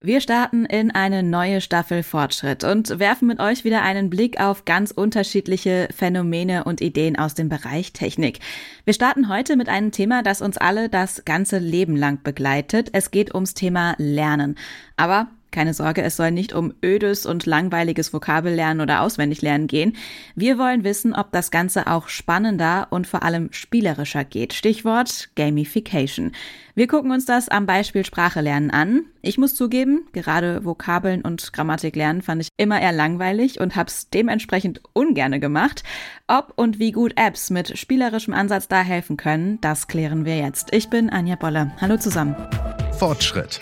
Wir starten in eine neue Staffel Fortschritt und werfen mit euch wieder einen Blick auf ganz unterschiedliche Phänomene und Ideen aus dem Bereich Technik. Wir starten heute mit einem Thema, das uns alle das ganze Leben lang begleitet. Es geht ums Thema Lernen. Aber keine Sorge, es soll nicht um ödes und langweiliges Vokabellernen oder Auswendiglernen gehen. Wir wollen wissen, ob das Ganze auch spannender und vor allem spielerischer geht. Stichwort Gamification. Wir gucken uns das am Beispiel Sprache lernen an. Ich muss zugeben, gerade Vokabeln und Grammatik lernen fand ich immer eher langweilig und hab's dementsprechend ungerne gemacht. Ob und wie gut Apps mit spielerischem Ansatz da helfen können, das klären wir jetzt. Ich bin Anja Bolle. Hallo zusammen. Fortschritt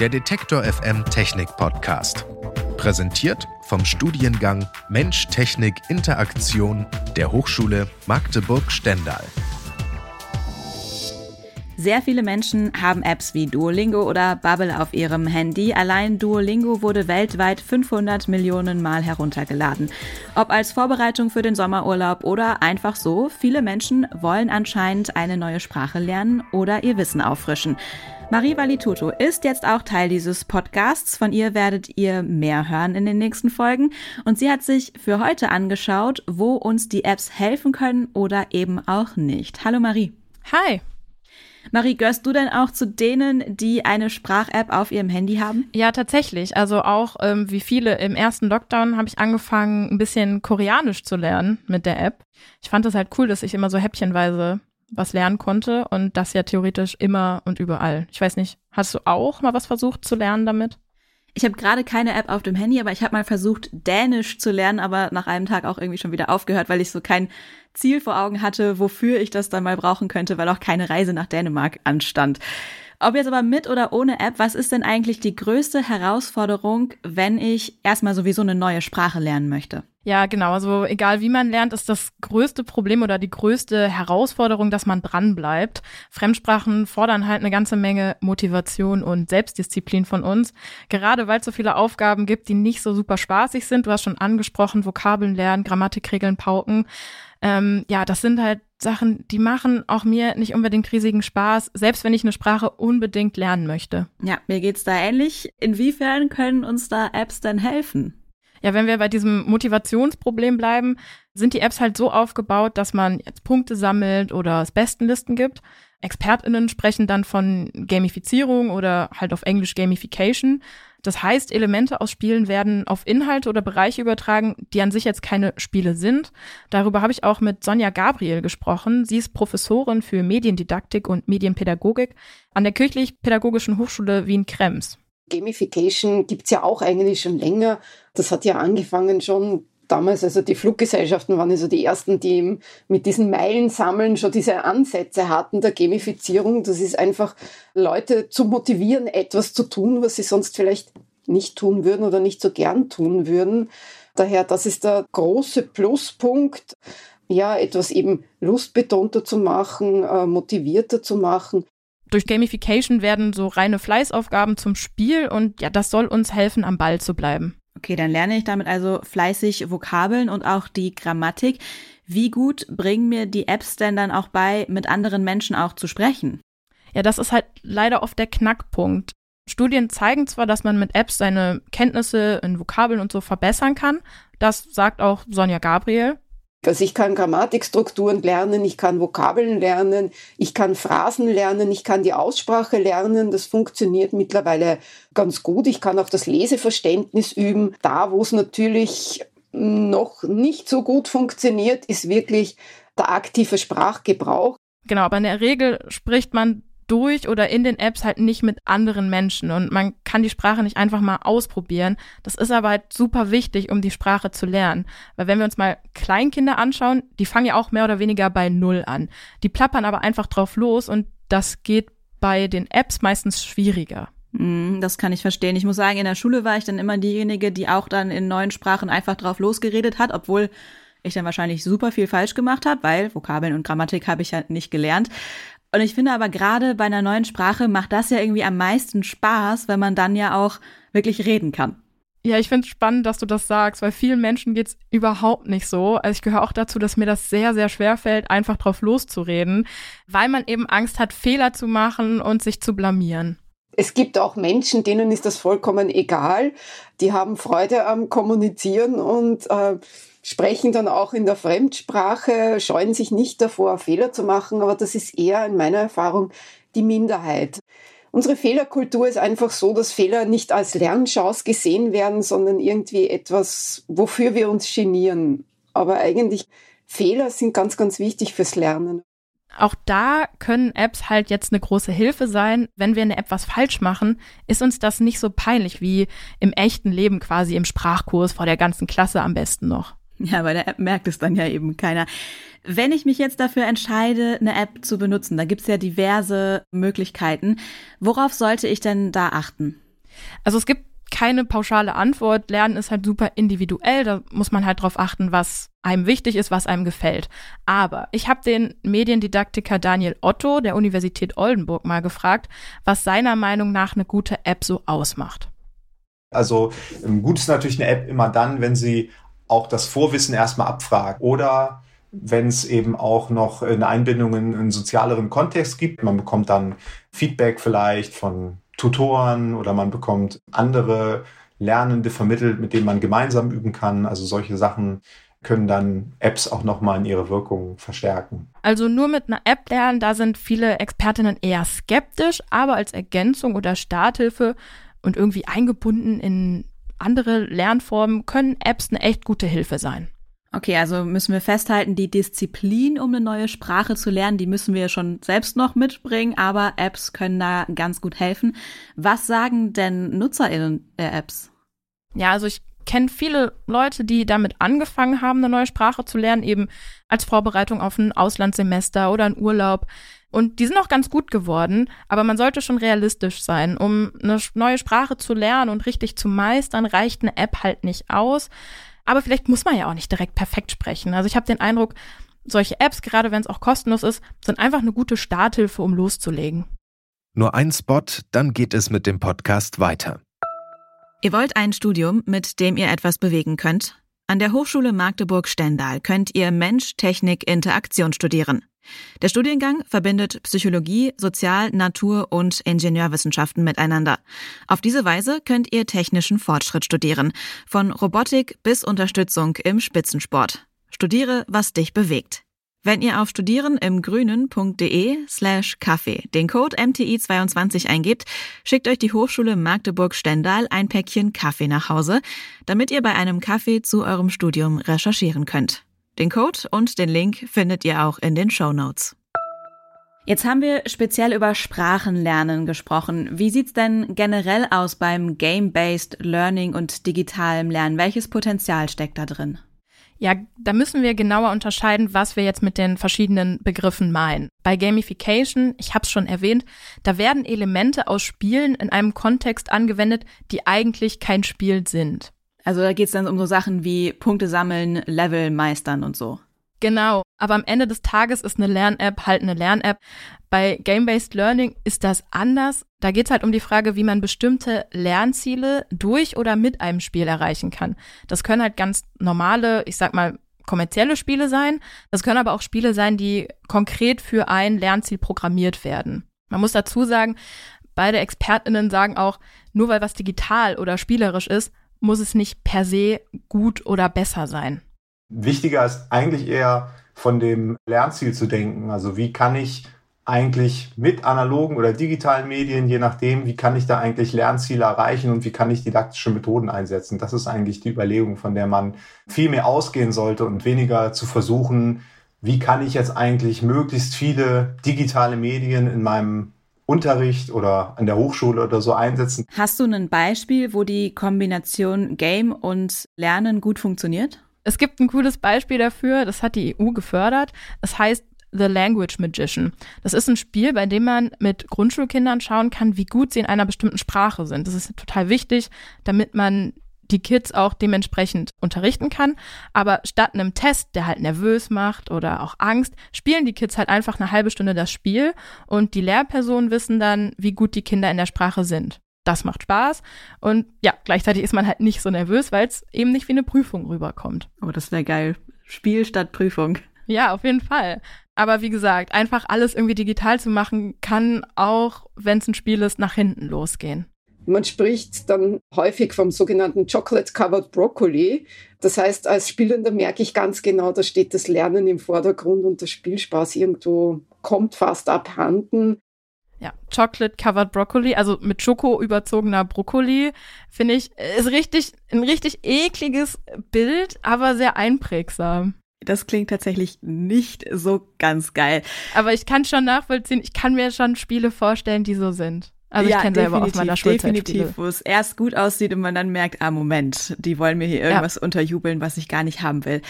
der Detektor FM Technik Podcast. Präsentiert vom Studiengang Mensch Technik Interaktion der Hochschule Magdeburg-Stendal. Sehr viele Menschen haben Apps wie Duolingo oder Bubble auf ihrem Handy. Allein Duolingo wurde weltweit 500 Millionen Mal heruntergeladen. Ob als Vorbereitung für den Sommerurlaub oder einfach so, viele Menschen wollen anscheinend eine neue Sprache lernen oder ihr Wissen auffrischen. Marie Valituto ist jetzt auch Teil dieses Podcasts. Von ihr werdet ihr mehr hören in den nächsten Folgen. Und sie hat sich für heute angeschaut, wo uns die Apps helfen können oder eben auch nicht. Hallo Marie. Hi. Marie, gehörst du denn auch zu denen, die eine Sprach-App auf ihrem Handy haben? Ja, tatsächlich. Also auch ähm, wie viele im ersten Lockdown habe ich angefangen, ein bisschen Koreanisch zu lernen mit der App. Ich fand es halt cool, dass ich immer so häppchenweise was lernen konnte und das ja theoretisch immer und überall. Ich weiß nicht, hast du auch mal was versucht zu lernen damit? Ich habe gerade keine App auf dem Handy, aber ich habe mal versucht, Dänisch zu lernen, aber nach einem Tag auch irgendwie schon wieder aufgehört, weil ich so kein Ziel vor Augen hatte, wofür ich das dann mal brauchen könnte, weil auch keine Reise nach Dänemark anstand. Ob jetzt aber mit oder ohne App, was ist denn eigentlich die größte Herausforderung, wenn ich erstmal sowieso eine neue Sprache lernen möchte? Ja, genau. Also egal wie man lernt, ist das größte Problem oder die größte Herausforderung, dass man dran bleibt. Fremdsprachen fordern halt eine ganze Menge Motivation und Selbstdisziplin von uns. Gerade weil es so viele Aufgaben gibt, die nicht so super spaßig sind. Du hast schon angesprochen, Vokabeln lernen, Grammatikregeln pauken. Ähm, ja, das sind halt Sachen, die machen auch mir nicht unbedingt riesigen Spaß, selbst wenn ich eine Sprache unbedingt lernen möchte. Ja, mir geht's da ähnlich. Inwiefern können uns da Apps denn helfen? Ja, wenn wir bei diesem Motivationsproblem bleiben, sind die Apps halt so aufgebaut, dass man jetzt Punkte sammelt oder es Bestenlisten gibt. ExpertInnen sprechen dann von Gamifizierung oder halt auf Englisch Gamification. Das heißt, Elemente aus Spielen werden auf Inhalte oder Bereiche übertragen, die an sich jetzt keine Spiele sind. Darüber habe ich auch mit Sonja Gabriel gesprochen. Sie ist Professorin für Mediendidaktik und Medienpädagogik an der Kirchlich-Pädagogischen Hochschule Wien-Krems. Gamification gibt's ja auch eigentlich schon länger. Das hat ja angefangen schon damals, also die Fluggesellschaften waren also die ersten, die mit diesen Meilen sammeln schon diese Ansätze hatten der Gamifizierung. Das ist einfach Leute zu motivieren, etwas zu tun, was sie sonst vielleicht nicht tun würden oder nicht so gern tun würden. Daher, das ist der große Pluspunkt, ja, etwas eben lustbetonter zu machen, äh, motivierter zu machen. Durch Gamification werden so reine Fleißaufgaben zum Spiel und ja, das soll uns helfen, am Ball zu bleiben. Okay, dann lerne ich damit also fleißig Vokabeln und auch die Grammatik. Wie gut bringen mir die Apps denn dann auch bei, mit anderen Menschen auch zu sprechen? Ja, das ist halt leider oft der Knackpunkt. Studien zeigen zwar, dass man mit Apps seine Kenntnisse in Vokabeln und so verbessern kann. Das sagt auch Sonja Gabriel. Also ich kann Grammatikstrukturen lernen, ich kann Vokabeln lernen, ich kann Phrasen lernen, ich kann die Aussprache lernen. Das funktioniert mittlerweile ganz gut. Ich kann auch das Leseverständnis üben. Da, wo es natürlich noch nicht so gut funktioniert, ist wirklich der aktive Sprachgebrauch. Genau, aber in der Regel spricht man durch oder in den Apps halt nicht mit anderen Menschen und man kann die Sprache nicht einfach mal ausprobieren. Das ist aber halt super wichtig, um die Sprache zu lernen. Weil wenn wir uns mal Kleinkinder anschauen, die fangen ja auch mehr oder weniger bei Null an. Die plappern aber einfach drauf los und das geht bei den Apps meistens schwieriger. Mm, das kann ich verstehen. Ich muss sagen, in der Schule war ich dann immer diejenige, die auch dann in neuen Sprachen einfach drauf losgeredet hat, obwohl ich dann wahrscheinlich super viel falsch gemacht habe, weil Vokabeln und Grammatik habe ich ja nicht gelernt. Und ich finde aber gerade bei einer neuen Sprache macht das ja irgendwie am meisten Spaß, wenn man dann ja auch wirklich reden kann. Ja, ich finde es spannend, dass du das sagst, weil vielen Menschen geht es überhaupt nicht so. Also ich gehöre auch dazu, dass mir das sehr, sehr schwer fällt, einfach drauf loszureden, weil man eben Angst hat, Fehler zu machen und sich zu blamieren. Es gibt auch Menschen, denen ist das vollkommen egal. Die haben Freude am Kommunizieren und äh, sprechen dann auch in der Fremdsprache, scheuen sich nicht davor, Fehler zu machen, aber das ist eher in meiner Erfahrung die Minderheit. Unsere Fehlerkultur ist einfach so, dass Fehler nicht als Lernchance gesehen werden, sondern irgendwie etwas, wofür wir uns genieren. Aber eigentlich Fehler sind ganz, ganz wichtig fürs Lernen. Auch da können Apps halt jetzt eine große Hilfe sein. Wenn wir eine App was falsch machen, ist uns das nicht so peinlich wie im echten Leben quasi im Sprachkurs vor der ganzen Klasse am besten noch. Ja, bei der App merkt es dann ja eben keiner. Wenn ich mich jetzt dafür entscheide, eine App zu benutzen, da gibt's ja diverse Möglichkeiten. Worauf sollte ich denn da achten? Also es gibt keine pauschale Antwort. Lernen ist halt super individuell. Da muss man halt drauf achten, was einem wichtig ist, was einem gefällt. Aber ich habe den Mediendidaktiker Daniel Otto der Universität Oldenburg mal gefragt, was seiner Meinung nach eine gute App so ausmacht. Also ähm, gut ist natürlich eine App immer dann, wenn sie auch das Vorwissen erstmal abfragt oder wenn es eben auch noch eine Einbindung in einen sozialeren Kontext gibt. Man bekommt dann Feedback vielleicht von Tutoren oder man bekommt andere Lernende vermittelt, mit denen man gemeinsam üben kann. Also solche Sachen können dann Apps auch nochmal in ihre Wirkung verstärken. Also nur mit einer App lernen, da sind viele Expertinnen eher skeptisch, aber als Ergänzung oder Starthilfe und irgendwie eingebunden in andere Lernformen können Apps eine echt gute Hilfe sein. Okay, also müssen wir festhalten, die Disziplin, um eine neue Sprache zu lernen, die müssen wir schon selbst noch mitbringen, aber Apps können da ganz gut helfen. Was sagen denn NutzerInnen der Apps? Ja, also ich kenne viele Leute, die damit angefangen haben, eine neue Sprache zu lernen, eben als Vorbereitung auf ein Auslandssemester oder einen Urlaub. Und die sind auch ganz gut geworden, aber man sollte schon realistisch sein. Um eine neue Sprache zu lernen und richtig zu meistern, reicht eine App halt nicht aus. Aber vielleicht muss man ja auch nicht direkt perfekt sprechen. Also ich habe den Eindruck, solche Apps, gerade wenn es auch kostenlos ist, sind einfach eine gute Starthilfe, um loszulegen. Nur ein Spot, dann geht es mit dem Podcast weiter. Ihr wollt ein Studium, mit dem ihr etwas bewegen könnt? An der Hochschule Magdeburg-Stendal könnt ihr Mensch, Technik, Interaktion studieren. Der Studiengang verbindet Psychologie, Sozial-, Natur- und Ingenieurwissenschaften miteinander. Auf diese Weise könnt ihr technischen Fortschritt studieren, von Robotik bis Unterstützung im Spitzensport. Studiere, was dich bewegt. Wenn ihr auf studierenimgrünen.de slash Kaffee den Code MTI22 eingebt, schickt euch die Hochschule Magdeburg-Stendal ein Päckchen Kaffee nach Hause, damit ihr bei einem Kaffee zu eurem Studium recherchieren könnt. Den Code und den Link findet ihr auch in den Show Notes. Jetzt haben wir speziell über Sprachenlernen gesprochen. Wie sieht's denn generell aus beim Game-Based Learning und digitalem Lernen? Welches Potenzial steckt da drin? Ja, da müssen wir genauer unterscheiden, was wir jetzt mit den verschiedenen Begriffen meinen. Bei Gamification, ich habe es schon erwähnt, da werden Elemente aus Spielen in einem Kontext angewendet, die eigentlich kein Spiel sind. Also da geht es dann um so Sachen wie Punkte sammeln, Level meistern und so. Genau, aber am Ende des Tages ist eine Lern-App halt eine Lern-App. Bei Game-Based Learning ist das anders. Da geht es halt um die Frage, wie man bestimmte Lernziele durch oder mit einem Spiel erreichen kann. Das können halt ganz normale, ich sag mal, kommerzielle Spiele sein. Das können aber auch Spiele sein, die konkret für ein Lernziel programmiert werden. Man muss dazu sagen, beide ExpertInnen sagen auch, nur weil was digital oder spielerisch ist, muss es nicht per se gut oder besser sein. Wichtiger ist eigentlich eher von dem Lernziel zu denken. Also wie kann ich eigentlich mit analogen oder digitalen Medien, je nachdem, wie kann ich da eigentlich Lernziele erreichen und wie kann ich didaktische Methoden einsetzen. Das ist eigentlich die Überlegung, von der man viel mehr ausgehen sollte und weniger zu versuchen, wie kann ich jetzt eigentlich möglichst viele digitale Medien in meinem Unterricht oder an der Hochschule oder so einsetzen. Hast du ein Beispiel, wo die Kombination Game und Lernen gut funktioniert? Es gibt ein cooles Beispiel dafür, das hat die EU gefördert. Es heißt The Language Magician. Das ist ein Spiel, bei dem man mit Grundschulkindern schauen kann, wie gut sie in einer bestimmten Sprache sind. Das ist total wichtig, damit man die Kids auch dementsprechend unterrichten kann. Aber statt einem Test, der halt nervös macht oder auch Angst, spielen die Kids halt einfach eine halbe Stunde das Spiel und die Lehrpersonen wissen dann, wie gut die Kinder in der Sprache sind. Das macht Spaß und ja, gleichzeitig ist man halt nicht so nervös, weil es eben nicht wie eine Prüfung rüberkommt. Oh, das wäre geil. Spiel statt Prüfung. Ja, auf jeden Fall. Aber wie gesagt, einfach alles irgendwie digital zu machen, kann auch, wenn es ein Spiel ist, nach hinten losgehen. Man spricht dann häufig vom sogenannten Chocolate Covered Broccoli. Das heißt, als Spielender merke ich ganz genau, da steht das Lernen im Vordergrund und der Spielspaß irgendwo kommt fast abhanden. Ja, Chocolate Covered Broccoli, also mit Schoko überzogener Brokkoli, finde ich, ist richtig, ein richtig ekliges Bild, aber sehr einprägsam. Das klingt tatsächlich nicht so ganz geil. Aber ich kann schon nachvollziehen, ich kann mir schon Spiele vorstellen, die so sind. Also ja, ich kenne selber aus meiner Schulzeit Definitiv, wo es erst gut aussieht und man dann merkt, ah Moment, die wollen mir hier irgendwas ja. unterjubeln, was ich gar nicht haben will.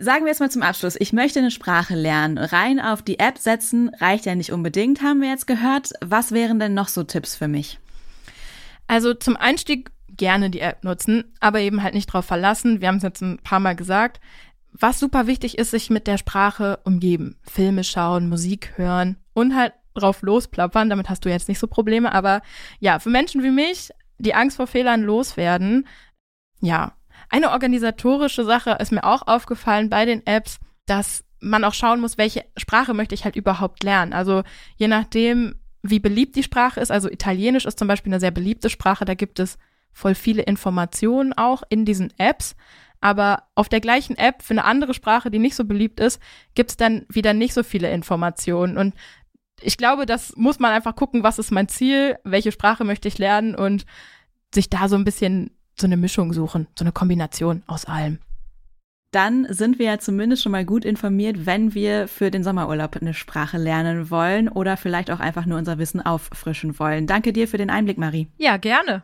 Sagen wir jetzt mal zum Abschluss, ich möchte eine Sprache lernen. Rein auf die App setzen reicht ja nicht unbedingt, haben wir jetzt gehört. Was wären denn noch so Tipps für mich? Also zum Einstieg gerne die App nutzen, aber eben halt nicht drauf verlassen. Wir haben es jetzt ein paar Mal gesagt. Was super wichtig ist, sich mit der Sprache umgeben. Filme schauen, Musik hören und halt drauf losplappern. Damit hast du jetzt nicht so Probleme. Aber ja, für Menschen wie mich, die Angst vor Fehlern loswerden, ja. Eine organisatorische Sache ist mir auch aufgefallen bei den Apps, dass man auch schauen muss, welche Sprache möchte ich halt überhaupt lernen. Also je nachdem, wie beliebt die Sprache ist, also Italienisch ist zum Beispiel eine sehr beliebte Sprache, da gibt es voll viele Informationen auch in diesen Apps. Aber auf der gleichen App für eine andere Sprache, die nicht so beliebt ist, gibt es dann wieder nicht so viele Informationen. Und ich glaube, das muss man einfach gucken, was ist mein Ziel, welche Sprache möchte ich lernen und sich da so ein bisschen so eine Mischung suchen, so eine Kombination aus allem. Dann sind wir ja zumindest schon mal gut informiert, wenn wir für den Sommerurlaub eine Sprache lernen wollen oder vielleicht auch einfach nur unser Wissen auffrischen wollen. Danke dir für den Einblick, Marie. Ja, gerne.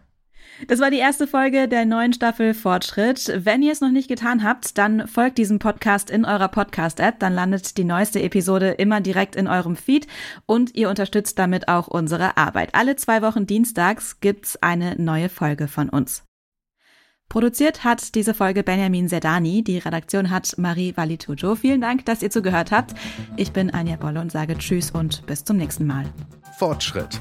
Das war die erste Folge der neuen Staffel Fortschritt. Wenn ihr es noch nicht getan habt, dann folgt diesem Podcast in eurer Podcast-App. Dann landet die neueste Episode immer direkt in eurem Feed und ihr unterstützt damit auch unsere Arbeit. Alle zwei Wochen dienstags gibt's eine neue Folge von uns. Produziert hat diese Folge Benjamin Sedani. Die Redaktion hat Marie Valitujo. Vielen Dank, dass ihr zugehört habt. Ich bin Anja Bolle und sage Tschüss und bis zum nächsten Mal. Fortschritt.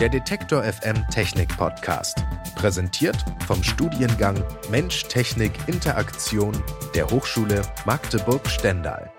Der Detektor FM Technik Podcast. Präsentiert vom Studiengang Mensch, Technik, Interaktion der Hochschule Magdeburg-Stendal.